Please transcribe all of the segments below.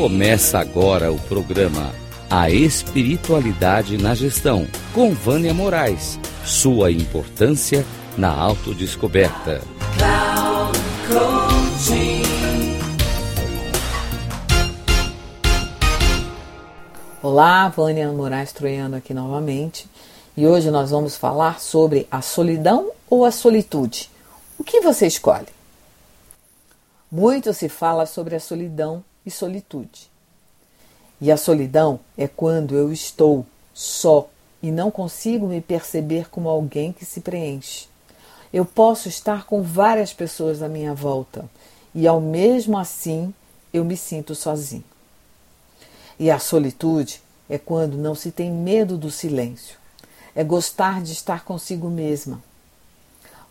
Começa agora o programa A Espiritualidade na Gestão, com Vânia Moraes. Sua importância na autodescoberta. Olá, Vânia Moraes Troiano aqui novamente. E hoje nós vamos falar sobre a solidão ou a solitude. O que você escolhe? Muito se fala sobre a solidão e solitude. E a solidão é quando eu estou só e não consigo me perceber como alguém que se preenche. Eu posso estar com várias pessoas à minha volta e ao mesmo assim eu me sinto sozinho. E a solitude é quando não se tem medo do silêncio, é gostar de estar consigo mesma.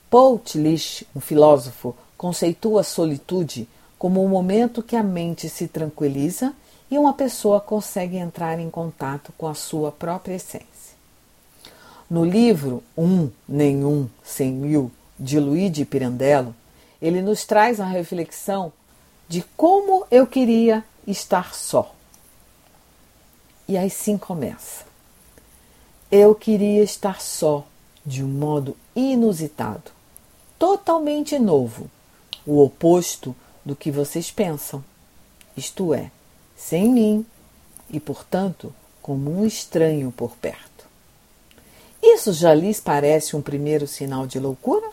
Paul Tillich, um filósofo, conceitua a solitude como um momento que a mente se tranquiliza e uma pessoa consegue entrar em contato com a sua própria essência. No livro Um, Nenhum, Cem Mil, de Luigi Pirandello, ele nos traz a reflexão de como eu queria estar só. E aí sim começa. Eu queria estar só de um modo inusitado, totalmente novo, o oposto do que vocês pensam, isto é, sem mim e, portanto, como um estranho por perto. Isso já lhes parece um primeiro sinal de loucura?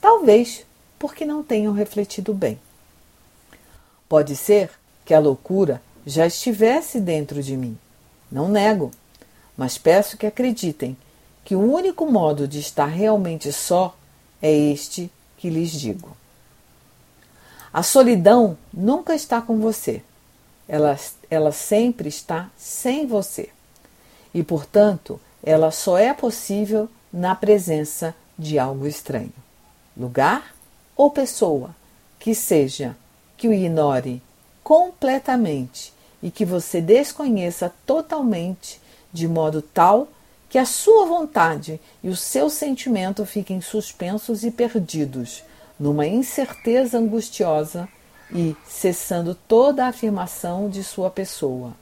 Talvez porque não tenham refletido bem. Pode ser que a loucura já estivesse dentro de mim. Não nego, mas peço que acreditem que o único modo de estar realmente só é este que lhes digo. A solidão nunca está com você. Ela, ela sempre está sem você. E, portanto, ela só é possível na presença de algo estranho. Lugar ou pessoa que seja que o ignore completamente e que você desconheça totalmente, de modo tal que a sua vontade e o seu sentimento fiquem suspensos e perdidos numa incerteza angustiosa e cessando toda a afirmação de sua pessoa.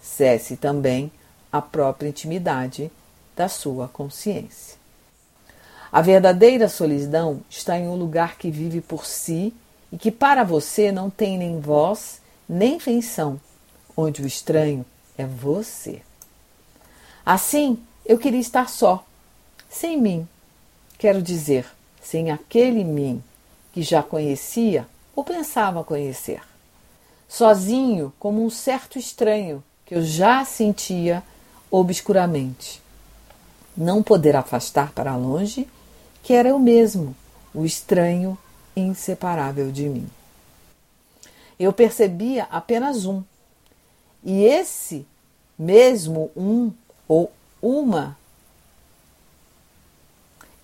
Cesse também a própria intimidade da sua consciência. A verdadeira solidão está em um lugar que vive por si e que para você não tem nem voz nem feição, onde o estranho é você. Assim, eu queria estar só, sem mim, quero dizer, sem aquele mim que já conhecia ou pensava conhecer. Sozinho, como um certo estranho que eu já sentia obscuramente. Não poder afastar para longe que era eu mesmo, o estranho inseparável de mim. Eu percebia apenas um, e esse mesmo um ou uma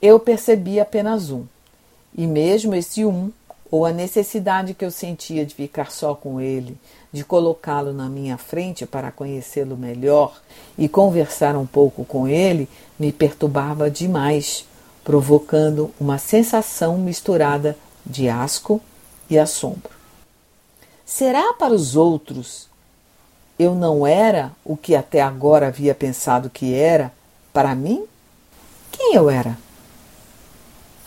eu percebi apenas um. E mesmo esse um, ou a necessidade que eu sentia de ficar só com ele, de colocá-lo na minha frente para conhecê-lo melhor e conversar um pouco com ele, me perturbava demais, provocando uma sensação misturada de asco e assombro. Será para os outros eu não era o que até agora havia pensado que era para mim? Quem eu era?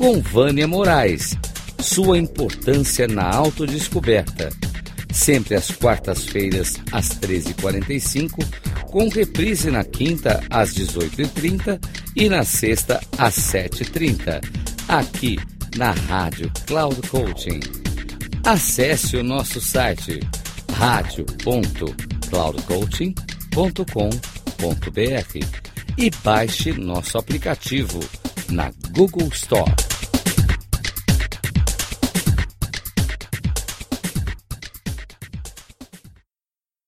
com Vânia Moraes. Sua importância na autodescoberta. Sempre às quartas-feiras, às 13h45, com reprise na quinta, às 18h30 e na sexta, às 7h30, aqui na Rádio Cloud Coaching. Acesse o nosso site radio.cloudcoaching.com.br e baixe nosso aplicativo na Google Store.